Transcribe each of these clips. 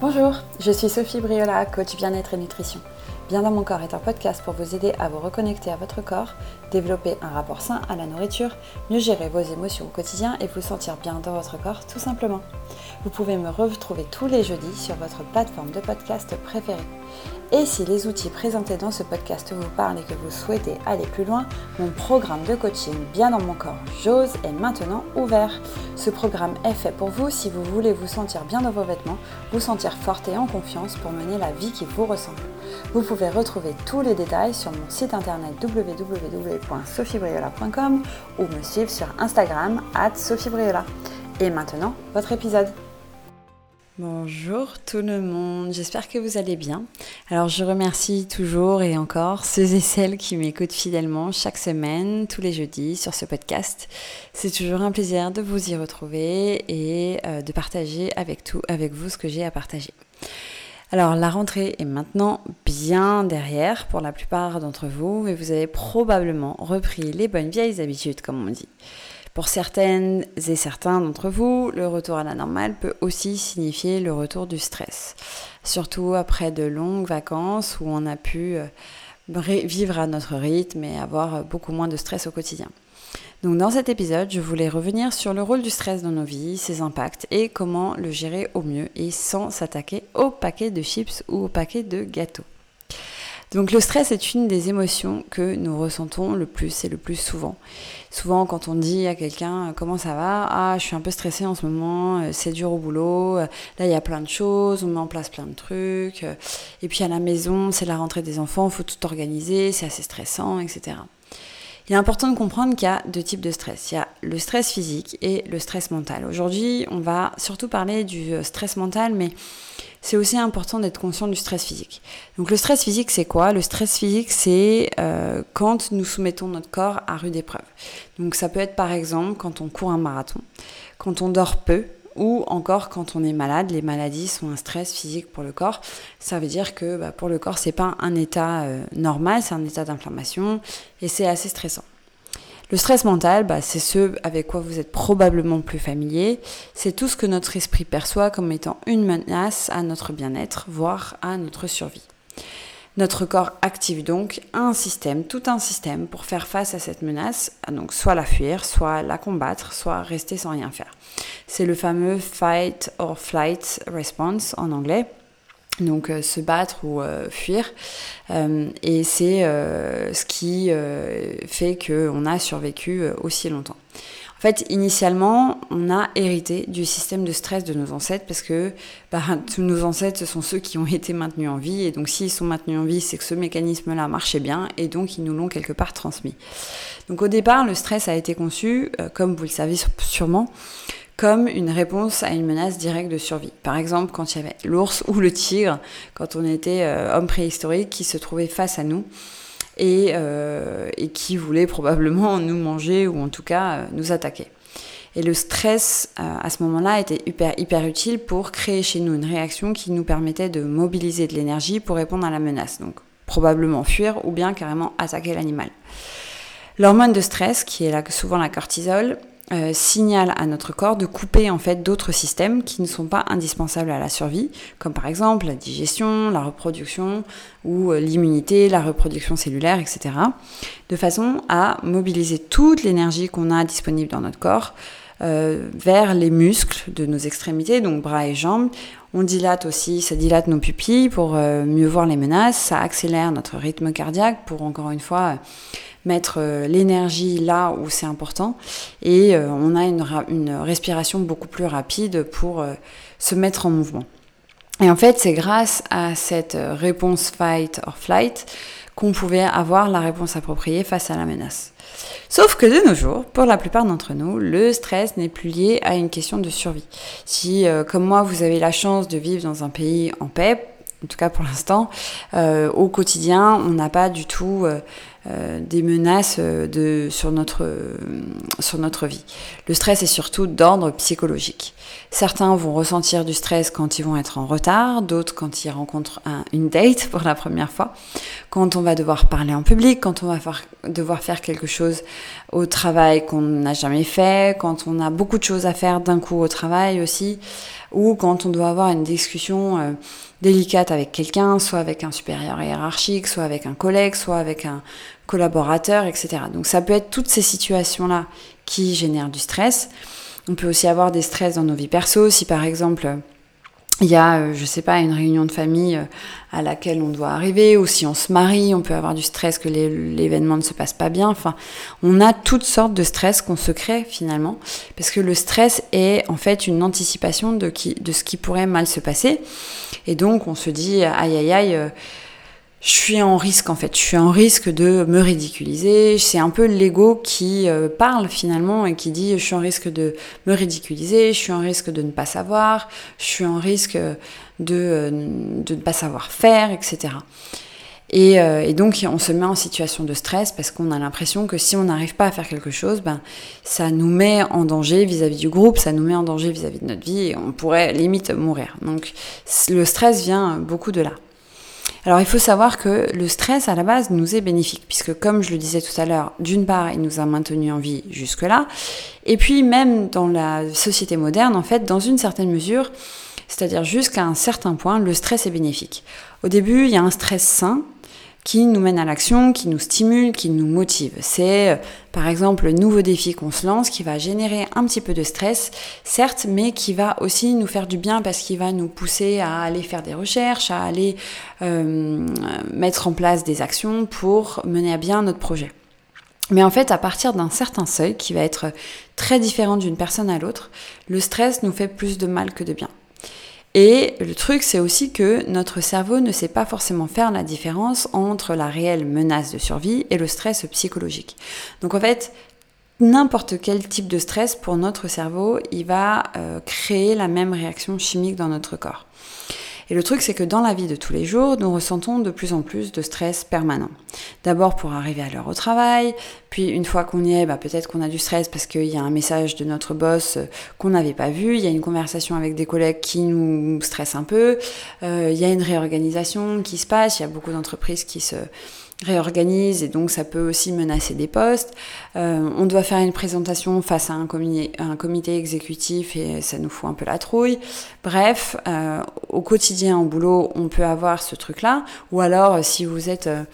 Bonjour, je suis Sophie Briola, coach bien-être et nutrition. Bien dans mon corps est un podcast pour vous aider à vous reconnecter à votre corps, développer un rapport sain à la nourriture, mieux gérer vos émotions au quotidien et vous sentir bien dans votre corps tout simplement. Vous pouvez me retrouver tous les jeudis sur votre plateforme de podcast préférée. Et si les outils présentés dans ce podcast vous parlent et que vous souhaitez aller plus loin, mon programme de coaching Bien dans mon corps, j'ose est maintenant ouvert. Ce programme est fait pour vous si vous voulez vous sentir bien dans vos vêtements, vous sentir forte et en confiance pour mener la vie qui vous ressemble. Vous pouvez retrouver tous les détails sur mon site internet www.sophiebriola.com ou me suivre sur Instagram at sophiebriola. Et maintenant, votre épisode. Bonjour tout le monde, j'espère que vous allez bien. Alors je remercie toujours et encore ceux et celles qui m'écoutent fidèlement chaque semaine, tous les jeudis sur ce podcast. C'est toujours un plaisir de vous y retrouver et euh, de partager avec, tout, avec vous ce que j'ai à partager. Alors la rentrée est maintenant bien derrière pour la plupart d'entre vous et vous avez probablement repris les bonnes vieilles habitudes comme on dit. Pour certaines et certains d'entre vous, le retour à la normale peut aussi signifier le retour du stress, surtout après de longues vacances où on a pu euh, vivre à notre rythme et avoir beaucoup moins de stress au quotidien. Donc dans cet épisode, je voulais revenir sur le rôle du stress dans nos vies, ses impacts et comment le gérer au mieux et sans s'attaquer au paquet de chips ou au paquet de gâteaux. Donc le stress est une des émotions que nous ressentons le plus et le plus souvent. Souvent quand on dit à quelqu'un comment ça va, ah je suis un peu stressée en ce moment, euh, c'est dur au boulot, euh, là il y a plein de choses, on met en place plein de trucs, euh, et puis à la maison c'est la rentrée des enfants, faut tout organiser, c'est assez stressant, etc. Il est important de comprendre qu'il y a deux types de stress. Il y a le stress physique et le stress mental. Aujourd'hui, on va surtout parler du stress mental, mais c'est aussi important d'être conscient du stress physique. Donc le stress physique, c'est quoi? Le stress physique, c'est euh, quand nous soumettons notre corps à rude épreuve. Donc ça peut être par exemple quand on court un marathon, quand on dort peu, ou encore quand on est malade, les maladies sont un stress physique pour le corps. Ça veut dire que bah, pour le corps, c'est pas un état euh, normal, c'est un état d'inflammation et c'est assez stressant. Le stress mental, bah, c'est ce avec quoi vous êtes probablement plus familier. C'est tout ce que notre esprit perçoit comme étant une menace à notre bien-être, voire à notre survie. Notre corps active donc un système, tout un système pour faire face à cette menace, donc soit la fuir, soit la combattre, soit rester sans rien faire. C'est le fameux fight or flight response en anglais donc euh, se battre ou euh, fuir. Euh, et c'est ce qui fait qu'on a survécu aussi longtemps. En fait, initialement, on a hérité du système de stress de nos ancêtres parce que bah, tous nos ancêtres, ce sont ceux qui ont été maintenus en vie. Et donc, s'ils sont maintenus en vie, c'est que ce mécanisme-là marchait bien et donc ils nous l'ont quelque part transmis. Donc, au départ, le stress a été conçu, comme vous le savez sûrement, comme une réponse à une menace directe de survie. Par exemple, quand il y avait l'ours ou le tigre, quand on était euh, homme préhistorique qui se trouvait face à nous et, euh, et, qui voulait probablement nous manger ou en tout cas euh, nous attaquer. Et le stress, à ce moment-là, était hyper, hyper utile pour créer chez nous une réaction qui nous permettait de mobiliser de l'énergie pour répondre à la menace. Donc, probablement fuir ou bien carrément attaquer l'animal. L'hormone de stress, qui est là, souvent la cortisol, euh, signale à notre corps de couper en fait d'autres systèmes qui ne sont pas indispensables à la survie, comme par exemple la digestion, la reproduction ou euh, l'immunité, la reproduction cellulaire, etc. De façon à mobiliser toute l'énergie qu'on a disponible dans notre corps euh, vers les muscles de nos extrémités, donc bras et jambes. On dilate aussi, ça dilate nos pupilles pour mieux voir les menaces, ça accélère notre rythme cardiaque pour encore une fois mettre euh, l'énergie là où c'est important et euh, on a une, une, respiration beaucoup plus rapide pour euh, se mettre en mouvement. Et en fait, c'est grâce à cette réponse fight or flight qu'on pouvait avoir la réponse appropriée face à la menace. Sauf que de nos jours, pour la plupart d'entre nous, le stress n'est plus lié à une question de survie. Si, comme moi, vous avez la chance de vivre dans un pays en paix, en tout cas pour l'instant, au quotidien, on n'a pas du tout des menaces de, sur, notre, sur notre vie. Le stress est surtout d'ordre psychologique. Certains vont ressentir du stress quand ils vont être en retard, d'autres quand ils rencontrent une date pour la première fois, quand on va devoir parler en public, quand on va devoir faire quelque chose au travail qu'on n'a jamais fait, quand on a beaucoup de choses à faire d'un coup au travail aussi, ou quand on doit avoir une discussion euh, délicate avec quelqu'un, soit avec un supérieur hiérarchique, soit avec un collègue, soit avec un collaborateur, etc. Donc ça peut être toutes ces situations-là qui génèrent du stress. On peut aussi avoir des stress dans nos vies perso, si par exemple il y a, euh, je sais pas, une réunion de famille euh, à laquelle on doit arriver, ou si on se marie, on peut avoir du stress que l'événement ne se passe pas bien. Enfin, on a toutes sortes de stress qu'on se crée finalement, parce que le stress est en fait une anticipation de, qui, de ce qui pourrait mal se passer. Et donc, on se dit, aïe aïe aïe. Euh, je suis en risque en fait, je suis en risque de me ridiculiser. C'est un peu l'ego qui euh, parle finalement et qui dit je suis en risque de me ridiculiser, je suis en risque de ne pas savoir, je suis en risque de, euh, de ne pas savoir faire, etc. Et, euh, donc on se met en situation de stress parce qu'on a l'impression que si on n'arrive pas à faire quelque chose, ben, ça nous met en danger vis-à-vis du groupe, ça nous met en danger vis à -vis de notre vie et on pourrait limite mourir. Donc le stress vient beaucoup de là. Alors il faut savoir que le stress à la base nous est bénéfique, puisque comme je le disais tout à l'heure, d'une part il nous a maintenu en vie jusque-là, et puis même dans la société moderne, en fait, dans une certaine mesure, c'est-à-dire jusqu'à un certain point, le stress est bénéfique. Au début, il y a un stress sain, qui nous mène à l'action, qui nous stimule, qui nous motive. C'est euh, par exemple le nouveau défi qu'on se lance qui va générer un petit peu de stress, certes, mais qui va aussi nous faire du bien parce qu'il va nous pousser à aller faire des recherches, à aller euh, mettre en place des actions pour mener à bien notre projet. Mais en fait, à partir d'un certain seuil qui va être très différent d'une personne à l'autre, le stress nous fait plus de mal que de bien. Et le truc, c'est aussi que notre cerveau ne sait pas forcément faire la différence entre la réelle menace de survie et le stress psychologique. Donc en fait, n'importe quel type de stress pour notre cerveau, il va euh, créer la même réaction chimique dans notre corps. Et le truc, c'est que dans la vie de tous les jours, nous ressentons de plus en plus de stress permanent. D'abord pour arriver à l'heure au travail, puis une fois qu'on y est, bah, peut-être qu'on a du stress parce qu'il y a un message de notre boss euh, qu'on n'avait pas vu, il y a une conversation avec des collègues qui nous stressent un peu, euh, il y a une réorganisation qui se passe, il y a beaucoup d'entreprises qui se réorganise et donc ça peut aussi menacer des postes. Euh, on doit faire une présentation face à un comité, exécutif et ça nous fout un peu la trouille. Bref, euh, au quotidien, au boulot, on peut avoir ce truc-là. Ou alors, si vous êtes euh,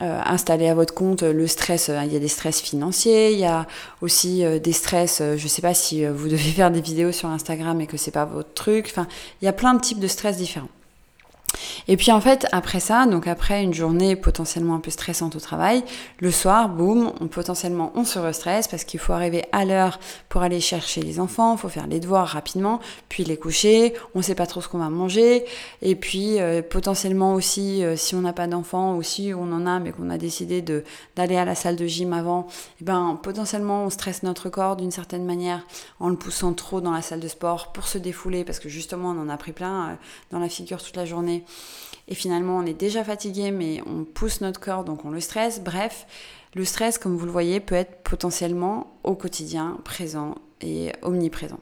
installé à votre compte, le stress, il y a des stress financiers, il y a aussi des stress, je sais pas si vous devez faire des vidéos sur Instagram et que c'est pas votre truc. Enfin, il y a plein de types de stress différents. Et puis en fait, après ça, donc après une journée potentiellement un peu stressante au travail, le soir, boum, on potentiellement on se restresse parce qu'il faut arriver à l'heure pour aller chercher les enfants, faut faire les devoirs rapidement, puis les coucher, on sait pas trop ce qu'on va manger, et puis euh, potentiellement aussi euh, si on n'a pas d'enfants ou si on en a mais qu'on a décidé d'aller à la salle de gym avant, et eh ben potentiellement on stresse notre corps d'une certaine manière en le poussant trop dans la salle de sport pour se défouler parce que justement on en a pris plein euh, dans la figure toute la journée et finalement, on est déjà fatigué, mais on pousse notre corps, donc on le stresse. Bref, le stress, comme vous le voyez, peut être potentiellement au quotidien présent et omniprésent.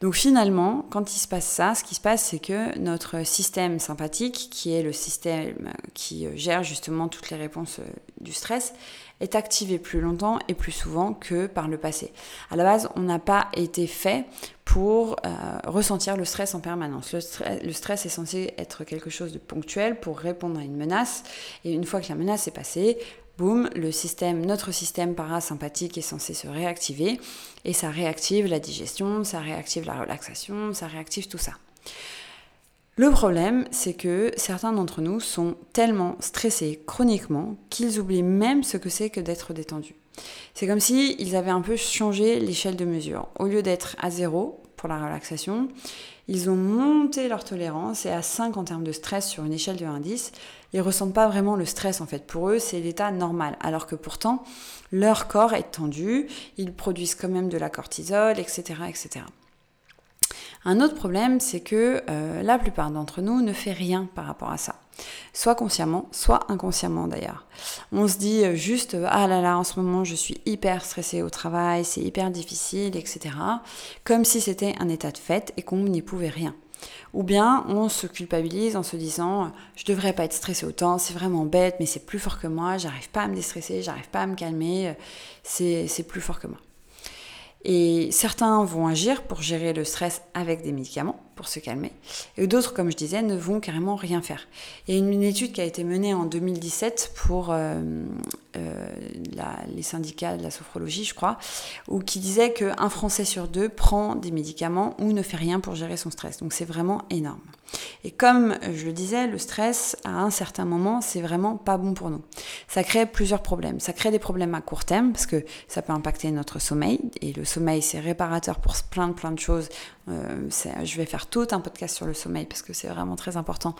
Donc finalement, quand il se passe ça, ce qui se passe, c'est que notre système sympathique, qui est le système qui gère justement toutes les réponses euh, du stress, est activé plus longtemps et plus souvent que par le passé. À la base, on n'a pas été fait pour euh, ressentir le stress en permanence. Le stress, est censé être quelque chose de ponctuel pour répondre à une menace. Et une fois que la menace est passée, boum, notre système parasympathique est censé se réactiver et ça réactive la digestion, ça réactive la relaxation, ça réactive tout ça. Le problème, c'est que certains d'entre nous sont tellement stressés chroniquement qu'ils oublient même ce que c'est que d'être détendus. C'est comme si avaient un peu changé l'échelle de mesure. Au lieu d'être à zéro pour la relaxation, ils ont monté leur tolérance et à 5 en termes de stress sur une échelle de 1 à 10, ils ressentent pas vraiment le stress en fait. Pour eux, c'est l'état normal. Alors que pourtant, leur corps est tendu, ils produisent quand même de la cortisol, etc. etc. Un autre problème, c'est que euh, la plupart d'entre nous ne fait rien par rapport à ça. Soit consciemment, soit inconsciemment d'ailleurs. On se dit euh, juste ah là là en ce moment je suis hyper stressée au travail, c'est hyper difficile, etc. Comme si c'était un état de fait et qu'on n'y pouvait rien. Ou bien on se culpabilise en se disant je devrais pas être stressé autant, c'est vraiment bête, mais c'est plus fort que moi, j'arrive pas à me déstresser, j'arrive pas à me calmer, c'est plus fort que moi. Et certains vont agir pour gérer le stress avec des médicaments, se calmer. Et d'autres, comme je disais, ne vont carrément rien faire. Il y a une, étude qui a été menée en 2017 pour euh, euh, les syndicats de la sophrologie, je crois, où qui disait qu'un Français sur deux prend des médicaments ou ne fait rien pour gérer son stress. Donc c'est vraiment énorme. Et comme je le disais, le stress, à un certain moment, c'est vraiment pas bon pour nous. Ça crée plusieurs problèmes. Ça crée des problèmes à court terme, parce que ça peut impacter notre sommeil. Et le sommeil, c'est réparateur pour plein de plein de choses. Euh, je vais faire tout un podcast sur le sommeil, parce que c'est vraiment très important.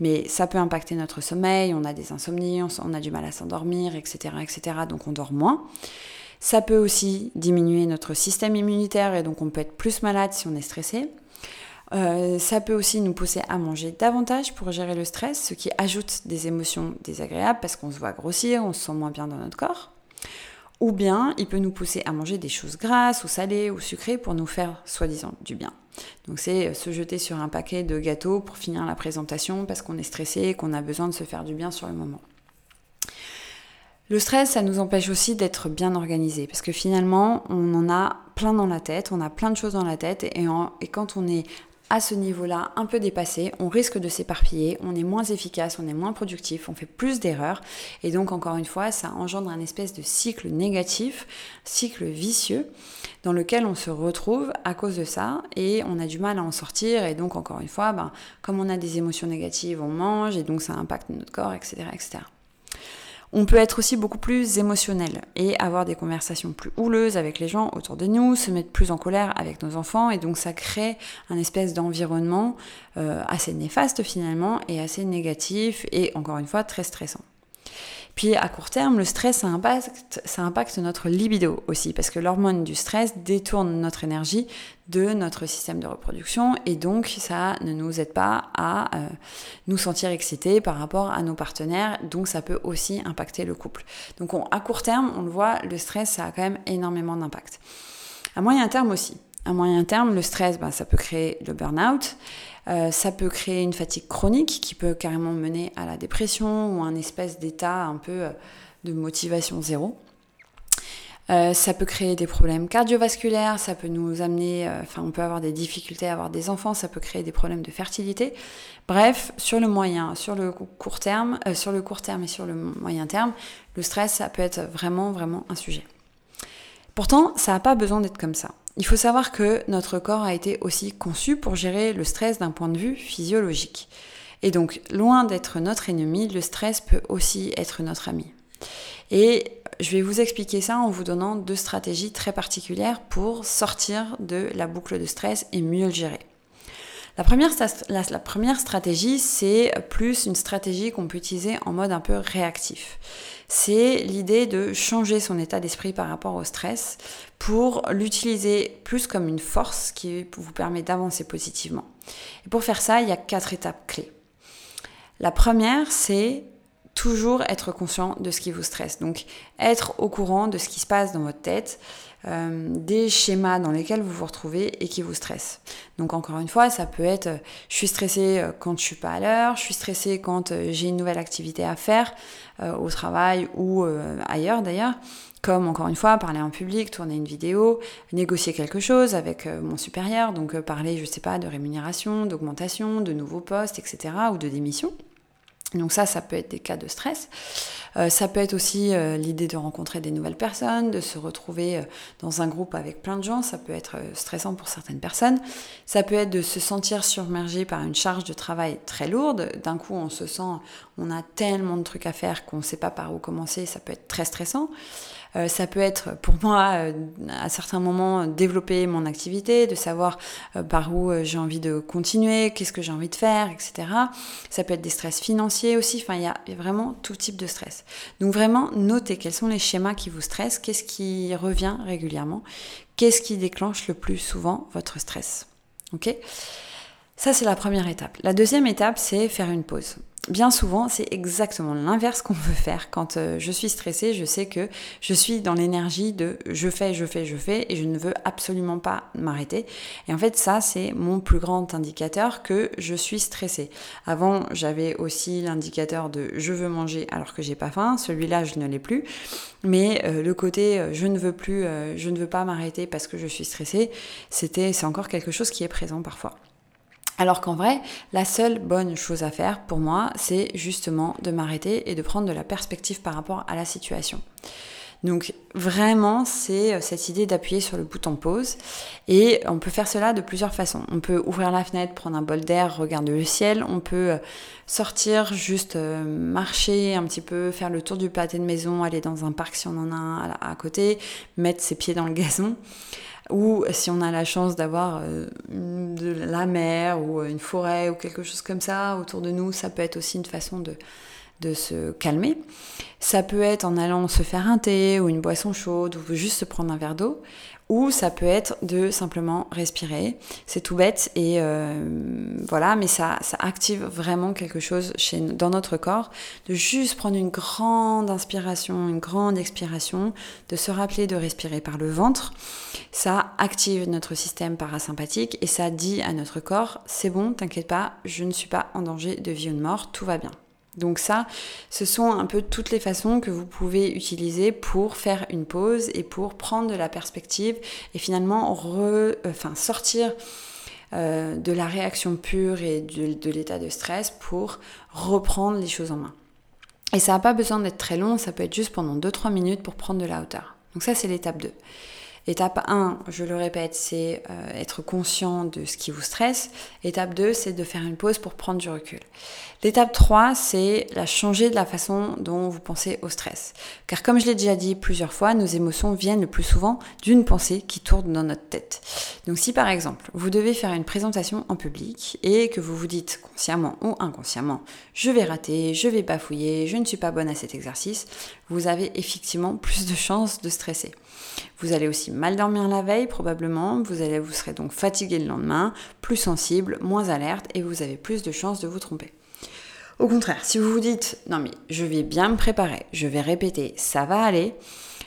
Mais ça peut impacter notre sommeil. On a des insomnies, on, a du mal à s'endormir, etc., etc. Donc on dort moins. Ça peut aussi diminuer notre système immunitaire et donc on peut être plus malade si on est stressé. Euh, ça peut aussi nous pousser à manger davantage pour gérer le stress, ce qui ajoute des émotions désagréables parce qu'on se voit grossir, on se sent moins bien dans notre corps. Ou bien il peut nous pousser à manger des choses grasses ou salées ou sucrées pour nous faire soi-disant du bien. Donc c'est euh, se jeter sur un paquet de gâteaux pour finir la présentation parce qu'on est stressé et qu'on a besoin de se faire du bien sur le moment. Le stress, ça nous empêche aussi d'être bien organisé parce que finalement, on en a plein dans la tête, on a plein de choses dans la tête et, et quand on est à ce niveau-là un peu dépassé, on risque de s'éparpiller, on est moins efficace, on est moins productif, on fait plus d'erreurs et donc encore une fois ça engendre un espèce de cycle négatif, cycle vicieux dans lequel on se retrouve à cause de ça et on a du mal à en sortir et donc encore une fois ben, comme on a des émotions négatives on mange et donc ça impacte notre corps etc. etc. On peut être aussi beaucoup plus émotionnel et avoir des conversations plus houleuses avec les gens autour de nous, se mettre plus en colère avec nos enfants et donc ça crée un espèce d'environnement euh, assez néfaste finalement et assez négatif et encore une fois très stressant. Puis à court terme, le stress, ça impacte, notre libido aussi, parce que l'hormone du stress détourne notre énergie de notre système de reproduction, et donc ça ne nous aide pas à euh, nous sentir excités par rapport à nos partenaires, donc ça peut aussi impacter le couple. Donc à court terme, on le voit, le stress, ça a quand même énormément d'impact. À moyen terme aussi. À moyen terme, le stress, ben, ça peut créer le burn-out. Euh, ça peut créer une fatigue chronique qui peut carrément mener à la dépression ou un espèce d'état un peu euh, de motivation zéro. Euh, ça peut créer des problèmes cardiovasculaires, ça peut nous amener, enfin on peut avoir des difficultés à avoir des enfants, ça peut créer des problèmes de fertilité. Bref, sur le moyen, sur le court terme, sur le court terme et sur le moyen terme, le stress ça peut être vraiment vraiment un sujet. Pourtant, ça n'a pas besoin d'être comme ça. Il faut savoir que notre corps a été aussi conçu pour gérer le stress d'un point de vue physiologique. Et donc, loin d'être notre ennemi, le stress peut aussi être notre ami. Et je vais vous expliquer ça en vous donnant deux stratégies très particulières pour sortir de la boucle de stress et mieux le gérer. La première, stratégie, c'est plus une stratégie qu'on peut utiliser en mode un peu réactif. C'est l'idée de changer son état d'esprit par rapport au stress pour l'utiliser plus comme une force qui vous permet d'avancer positivement. Et pour faire ça, il y a quatre étapes clés. La première, c'est toujours être conscient de ce qui vous stresse. Donc être au courant de ce qui se passe dans votre tête, euh, des schémas dans lesquels vous vous retrouvez et qui vous stressent. Donc encore une fois, ça peut être euh, je suis stressée euh, quand je suis pas à l'heure, je suis stressée quand j'ai une nouvelle activité à faire au travail ou ailleurs d'ailleurs. Comme encore une fois, parler en public, tourner une vidéo, négocier quelque chose avec mon supérieur, donc parler, je sais pas, de rémunération, d'augmentation, de nouveaux postes, etc. ou de démission. Donc ça, ça peut être des cas de stress. Euh, ça peut être aussi euh, l'idée de rencontrer des nouvelles personnes, de se retrouver euh, dans un groupe avec plein de gens. Ça peut être stressant pour certaines personnes. Ça peut être de se sentir submergé par une charge de travail très lourde. D'un coup, on se sent, on a tellement de trucs à faire qu'on ne sait pas par où commencer. Ça peut être très stressant. Euh, ça peut être pour moi euh, à certains moments développer mon activité, de savoir euh, par où j'ai envie de continuer, qu'est-ce que j'ai envie de faire, etc. Ça peut être des stress financiers aussi, enfin il y a vraiment tout type de stress. Donc vraiment notez quels sont les schémas qui vous stressent, qu'est-ce qui revient régulièrement, qu'est-ce qui déclenche le plus souvent votre stress. Ok? Ça, c'est la première étape. La deuxième étape, c'est faire une pause bien souvent, c'est exactement l'inverse qu'on veut faire. Quand euh, je suis stressée, je sais que je suis dans l'énergie de je fais, je fais, je fais, et je ne veux absolument pas m'arrêter. Et en fait, ça, c'est mon plus grand indicateur que je suis stressée. Avant, j'avais aussi l'indicateur de je veux manger alors que j'ai pas faim. Celui-là, je ne l'ai plus. Mais euh, le côté euh, je ne veux plus, je ne veux pas m'arrêter parce que je suis stressée, c'était, c'est encore quelque chose qui est présent parfois. Alors qu'en vrai, la seule bonne chose à faire pour moi, c'est justement de m'arrêter et de prendre de la perspective par rapport à la situation. Donc vraiment, c'est euh, cette idée d'appuyer sur le bouton pause. Et on peut faire cela de plusieurs façons. On peut ouvrir la fenêtre, prendre un bol d'air, regarder le ciel. On peut euh, sortir, juste euh, marcher un petit peu, faire le tour du pâté de maison, aller dans un parc si on en a un à côté, mettre ses pieds dans le gazon ou si on a la chance d'avoir euh, de la mer ou une forêt ou quelque chose comme ça autour de nous, ça peut être aussi une façon de, de se calmer. Ça peut être en allant se faire un thé ou une boisson chaude ou juste se prendre un verre d'eau ou ça peut être de simplement respirer. C'est tout bête et euh, voilà, mais ça, ça active vraiment quelque chose chez, dans notre corps, de juste prendre une grande inspiration, une grande expiration, de se rappeler de respirer par le ventre. Ça active notre système parasympathique et ça dit à notre corps, c'est bon, t'inquiète pas, je ne suis pas en danger de vie ou de mort, tout va bien. Donc ça, ce sont un peu toutes les façons que vous pouvez utiliser pour faire une pause et pour prendre de la perspective et finalement enfin, sortir euh, de la réaction pure et de, de l'état de stress pour reprendre les choses en main. Et ça n'a pas besoin d'être très long, ça peut être juste pendant 2-3 minutes pour prendre de la hauteur. Donc ça, c'est l'étape 2. Étape 1, je le répète, c'est euh, être conscient de ce qui vous stresse. Étape 2, c'est de faire une pause pour prendre du recul. L'étape 3, c'est la changer de la façon dont vous pensez au stress. Car comme je l'ai déjà dit plusieurs fois, nos émotions viennent le plus souvent d'une pensée qui tourne dans notre tête. Donc si par exemple, vous devez faire une présentation en public et que vous vous dites consciemment ou inconsciemment, je vais rater, je vais bafouiller, je ne suis pas bonne à cet exercice, vous avez effectivement plus de chances de stresser. Vous allez aussi mal dormir la veille probablement, vous, allez, vous serez donc fatigué le lendemain, plus sensible, moins alerte et vous avez plus de chances de vous tromper. Au contraire, si vous vous dites non mais je vais bien me préparer, je vais répéter, ça va aller,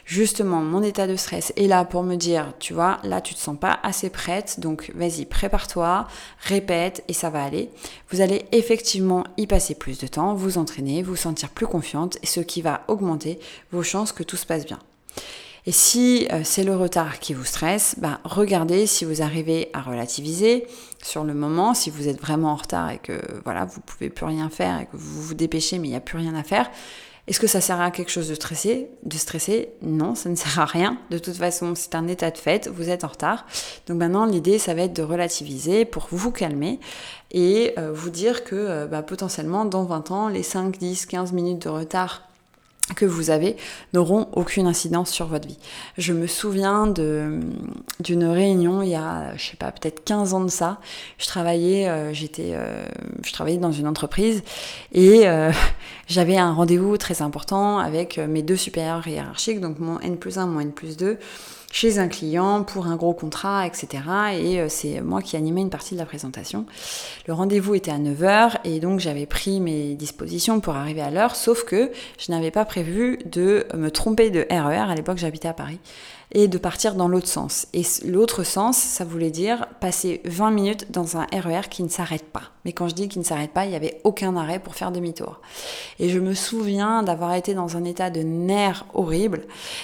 justement mon état de stress est là pour me dire, tu vois, là tu te sens pas assez prête, donc vas-y, prépare-toi, répète et ça va aller. Vous allez effectivement y passer plus de temps, vous entraîner, vous sentir plus confiante, ce qui va augmenter vos chances que tout se passe bien. Et si euh, c'est le retard qui vous stresse, bah, regardez si vous arrivez à relativiser sur le moment, si vous êtes vraiment en retard et que voilà, vous pouvez plus rien faire et que vous vous dépêchez mais il n'y a plus rien à faire. Est-ce que ça sert à quelque chose de stresser De stresser? Non, ça ne sert à rien. De toute façon, c'est un état de fait, vous êtes en retard. Donc maintenant, l'idée, ça va être de relativiser pour vous calmer et euh, vous dire que euh, bah, potentiellement, dans 20 ans, les 5, 10, 15 minutes de retard que vous avez n'auront aucune incidence sur votre vie. Je me souviens d'une réunion il y a, je sais pas, peut-être 15 ans de ça. Je travaillais, euh, j'étais, euh, je travaillais dans une entreprise et euh, j'avais un rendez-vous très important avec mes deux supérieurs hiérarchiques, donc mon N plus 1, mon N plus 2 chez un client pour un gros contrat, etc. Et euh, c'est moi qui animais une partie de la présentation. Le rendez-vous était à 9h et donc j'avais pris mes dispositions pour arriver à l'heure, sauf que je n'avais pas prévu de me tromper de RER, e à l'époque j'habitais à Paris, et de partir dans l'autre sens. Et l'autre sens, ça voulait dire passer 20 minutes dans un RER e qui ne s'arrête pas. Mais quand je dis qu'il ne s'arrête pas, il n'y avait aucun arrêt pour faire demi-tour. Et je me souviens d'avoir été dans un état de nerfs horrible.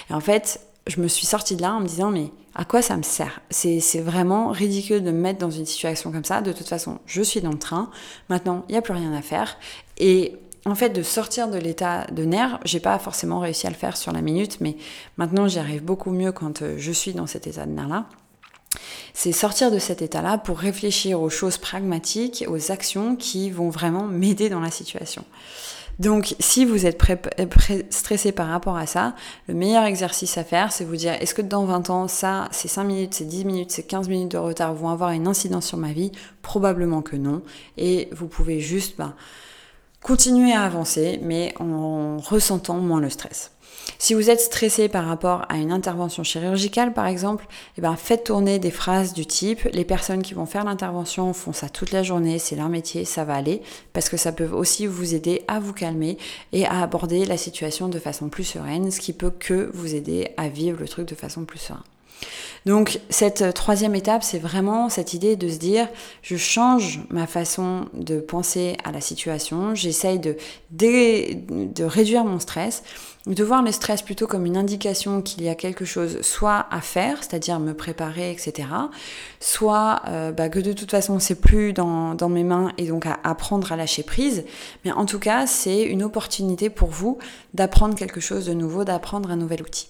Et en fait, je me suis sortie de là en me disant mais à quoi ça me sert? C'est vraiment ridicule de me mettre dans une situation comme ça. De toute façon, je suis dans le train. Maintenant, il n'y a plus rien à faire. Et en fait, de sortir de l'état de nerf, j'ai pas forcément réussi à le faire sur la minute, mais maintenant j'y arrive beaucoup mieux quand euh, je suis dans cet état de nerf-là. C'est sortir de cet état-là pour réfléchir aux choses pragmatiques, aux actions qui vont vraiment m'aider dans la situation. Donc, si vous êtes stressé par rapport à ça, le meilleur exercice à faire, c'est vous dire, est-ce que dans 20 ans, ça, ces 5 minutes, ces 10 minutes, ces 15 minutes de retard vont avoir une incidence sur ma vie? Probablement que non. Et vous pouvez juste... Ben, continuez à avancer, mais en ressentant moins le stress. Si vous êtes stressé par rapport à une intervention chirurgicale, par exemple, eh ben, faites tourner des phrases du type les personnes qui vont faire l'intervention font ça toute la journée, c'est leur métier, ça va aller, parce que ça peut aussi vous aider à vous calmer et à aborder la situation de façon plus sereine, ce qui peut que vous aider à vivre le truc de façon plus sereine. Donc cette troisième étape, c'est vraiment cette idée de se dire, je change ma façon de penser à la situation, j'essaye de, réduire mon stress, de voir le stress plutôt comme une indication qu'il y a quelque chose soit à faire, c'est-à-dire me préparer, etc., soit euh, bah, que de toute façon c'est plus dans, mes mains et donc à apprendre à lâcher prise. Mais en tout cas, c'est une opportunité pour vous d'apprendre quelque chose de nouveau, d'apprendre un nouvel outil.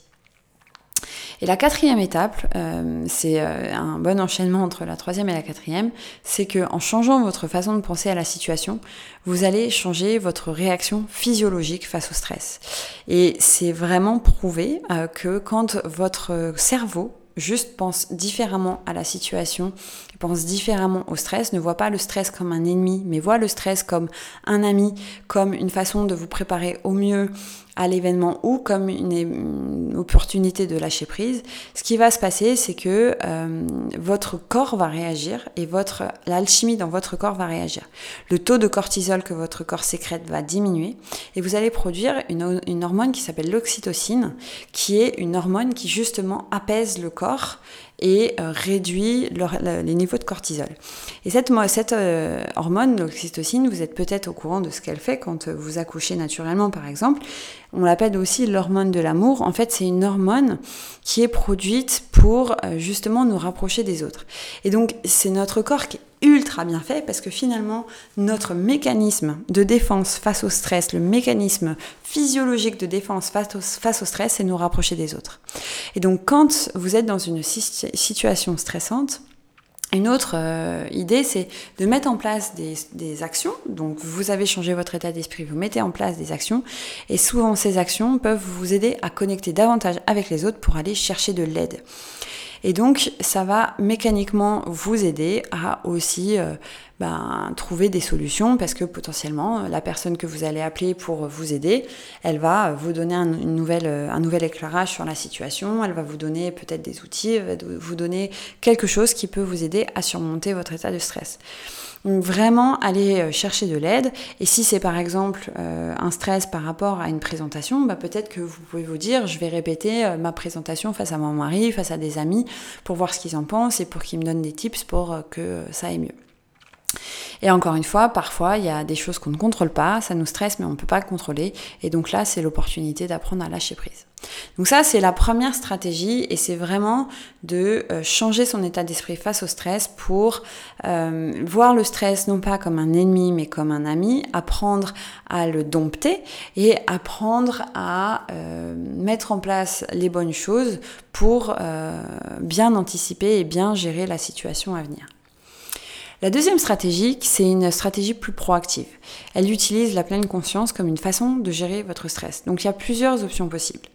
Et la quatrième étape, euh, c'est euh, un bon enchaînement entre la troisième et la quatrième, c'est que en changeant votre façon de penser à la situation, vous allez changer votre réaction physiologique face au stress. Et c'est vraiment prouvé euh, que quand votre cerveau juste pense différemment à la situation, pense différemment au stress, ne voit pas le stress comme un ennemi, mais voit le stress comme un ami, comme une façon de vous préparer au mieux à l'événement ou comme une, opportunité de lâcher prise, ce qui va se passer, c'est que euh, votre corps va réagir et votre l'alchimie dans votre corps va réagir. Le taux de cortisol que votre corps sécrète va diminuer et vous allez produire une, une hormone qui s'appelle l'oxytocine, qui est une hormone qui justement apaise le corps et euh, réduit les niveaux de cortisol. Et cette, euh, hormone, l'oxytocine, vous êtes peut-être au courant de ce qu'elle fait quand euh, vous accouchez naturellement, par exemple. On l'appelle aussi l'hormone de l'amour. En fait, c'est une hormone qui est produite pour justement nous rapprocher des autres. Et donc, c'est notre corps qui est ultra bien fait parce que finalement, notre mécanisme de défense face au stress, le mécanisme physiologique de défense face au, face au stress, c'est nous rapprocher des autres. Et donc, quand vous êtes dans une situation stressante, une autre euh, idée, c'est de mettre en place des, actions. Donc, vous avez changé votre état d'esprit, vous mettez en place des actions. Et souvent, ces actions peuvent vous aider à connecter davantage avec les autres pour aller chercher de l'aide. Et donc, ça va mécaniquement vous aider à aussi euh, ben, trouver des solutions parce que potentiellement, la personne que vous allez appeler pour vous aider, elle va vous donner un, une nouvelle, un nouvel éclairage sur la situation, elle va vous donner peut-être des outils, elle va vous donner quelque chose qui peut vous aider à surmonter votre état de stress. Donc vraiment aller euh, chercher de l'aide. Et si c'est par exemple euh, un stress par rapport à une présentation, bah peut-être que vous pouvez vous dire, je vais répéter euh, ma présentation face à mon mari, face à des amis, pour voir ce qu'ils en pensent et pour qu'ils me donnent des tips pour que ça aille mieux. Et encore une fois, parfois, il y a des choses qu'on ne contrôle pas, ça nous stresse, mais on ne peut pas contrôler. Et donc là, c'est l'opportunité d'apprendre à lâcher prise. Donc ça, c'est la première stratégie et c'est vraiment de euh, changer son état d'esprit face au stress pour euh, voir le stress non pas comme un ennemi mais comme un ami, apprendre à le dompter et apprendre à euh, mettre en place les bonnes choses pour bien anticiper et bien gérer la situation à venir. La deuxième stratégie, c'est une stratégie plus proactive. Elle utilise la pleine conscience comme une façon de gérer votre stress. Donc il y a plusieurs options possibles.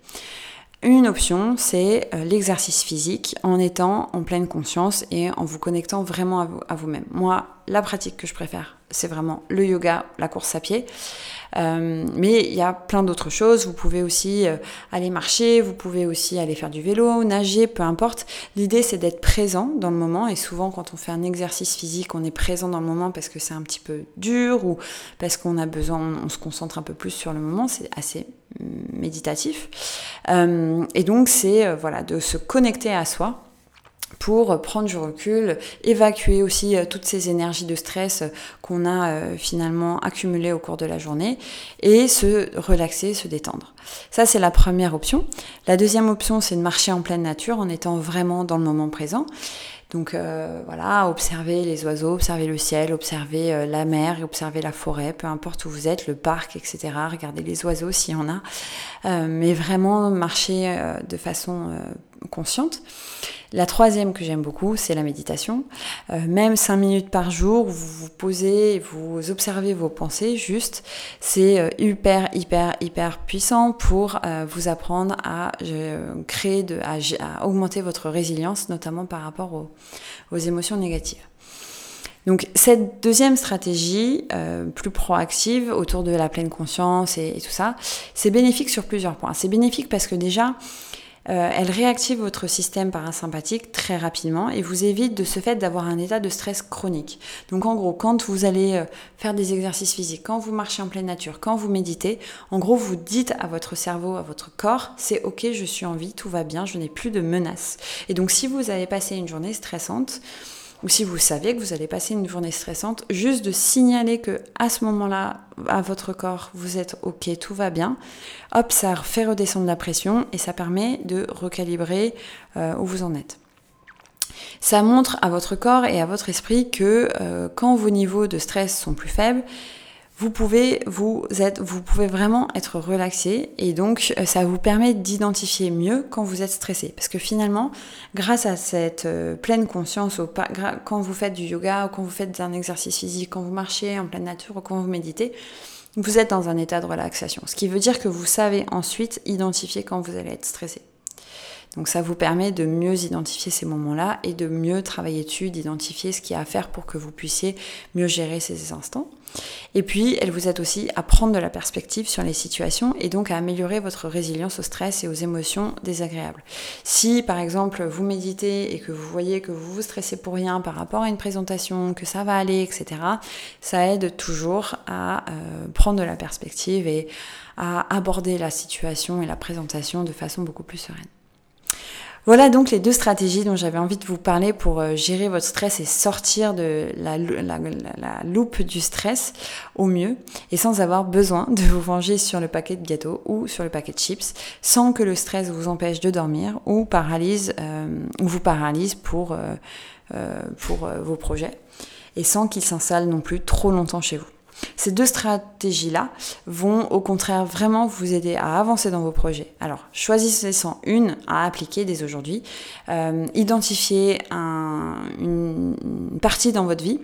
Une option, c'est euh, l'exercice physique en étant en pleine conscience et en vous connectant vraiment à vous-même. Moi, la pratique que je préfère, c'est vraiment le yoga, la course à pied. Euh, mais il y a plein d'autres choses. Vous pouvez aussi euh, aller marcher, vous pouvez aussi aller faire du vélo, nager, peu importe. L'idée, c'est d'être présent dans le moment. Et souvent, quand on fait un exercice physique, on est présent dans le moment parce que c'est un petit peu dur ou parce qu'on a besoin, on, se concentre un peu plus sur le moment. C'est assez mm, méditatif. Euh, et donc, c'est voilà, de se connecter à soi pour prendre du recul, évacuer aussi euh, toutes ces énergies de stress qu'on a euh, finalement accumulées au cours de la journée et se relaxer, se détendre. Ça, c'est la première option. La deuxième option, c'est de marcher en pleine nature en étant vraiment dans le moment présent. Donc euh, voilà, observer les oiseaux, observer le ciel, observer la mer, observer la forêt, peu importe où vous êtes, le parc, etc. Regardez les oiseaux s'il y en a, mais vraiment marcher de façon consciente. La troisième que j'aime beaucoup, c'est la méditation. Euh, même cinq minutes par jour, vous vous posez, vous observez vos pensées juste. C'est euh, hyper, hyper, hyper puissant pour euh, vous apprendre à créer, de, à, augmenter votre résilience, notamment par rapport aux émotions négatives. Donc cette deuxième stratégie, plus proactive, autour de la pleine conscience et, tout ça, c'est bénéfique sur plusieurs points. C'est bénéfique parce que déjà, euh, elle réactive votre système parasympathique très rapidement et vous évite de ce fait d'avoir un état de stress chronique. Donc en gros, quand vous allez euh, faire des exercices physiques, quand vous marchez en pleine nature, quand vous méditez, en gros, vous dites à votre cerveau, à votre corps, c'est ok, je suis en vie, tout va bien, je n'ai plus de menaces. Et donc si vous avez passé une journée stressante, ou si vous savez que vous allez passer une journée stressante, juste de signaler que à ce moment-là, à votre corps, vous êtes ok, tout va bien. Hop, ça fait redescendre la pression et ça permet de recalibrer euh, où vous en êtes. Ça montre à votre corps et à votre esprit que euh, quand vos niveaux de stress sont plus faibles, vous pouvez vous être, vous pouvez vraiment être relaxé et donc euh, ça vous permet d'identifier mieux quand vous êtes stressé. Parce que finalement grâce à cette euh, pleine conscience quand vous faites du yoga quand vous faites un exercice physique quand vous marchez en pleine nature ou quand vous méditez vous êtes dans un état de relaxation. Ce qui veut dire que vous savez ensuite identifier quand vous allez être stressé. Donc ça vous permet de mieux identifier ces moments-là et de mieux travailler dessus, d'identifier ce qu'il y a à faire pour que vous puissiez mieux gérer ces instants. Et puis, elle vous aide aussi à prendre de la perspective sur les situations et donc à améliorer votre résilience au stress et aux émotions désagréables. Si, par exemple, vous méditez et que vous voyez que vous vous stressez pour rien par rapport à une présentation, que ça va aller, etc., ça aide toujours à euh, prendre de la perspective et à aborder la situation et la présentation de façon beaucoup plus sereine. Voilà donc les deux stratégies dont j'avais envie de vous parler pour euh, gérer votre stress et sortir de la, loupe du stress au mieux et sans avoir besoin de vous venger sur le paquet de gâteaux ou sur le paquet de chips, sans que le stress vous empêche de dormir ou paralyse euh, ou vous paralyse pour, euh, pour vos projets et sans qu'il s'installe non plus trop longtemps chez vous. Ces deux stratégies-là vont au contraire vraiment vous aider à avancer dans vos projets. Alors, choisissez-en une à appliquer dès aujourd'hui. Euh, identifiez une partie dans votre vie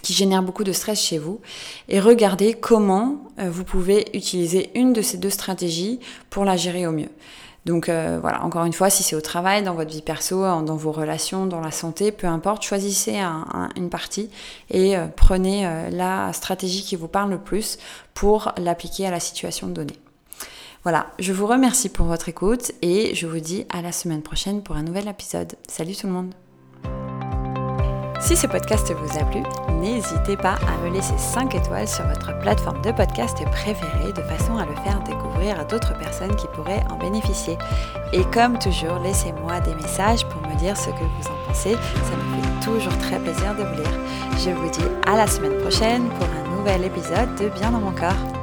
qui génère beaucoup de stress chez vous et regardez comment euh, vous pouvez utiliser une de ces deux stratégies pour la gérer au mieux. Donc euh, voilà, encore une fois, si c'est au travail, dans votre vie perso, dans vos relations, dans la santé, peu importe, choisissez une partie et euh, prenez euh, la stratégie qui vous parle le plus pour l'appliquer à la situation donnée. Voilà, je vous remercie pour votre écoute et je vous dis à la semaine prochaine pour un nouvel épisode. Salut tout le monde si ce podcast vous a plu, n'hésitez pas à me laisser 5 étoiles sur votre plateforme de podcast préférée de façon à le faire découvrir à d'autres personnes qui pourraient en bénéficier. Et comme toujours, laissez-moi des messages pour me dire ce que vous en pensez. Ça me fait toujours très plaisir de vous lire. Je vous dis à la semaine prochaine pour un nouvel épisode de Bien dans mon corps.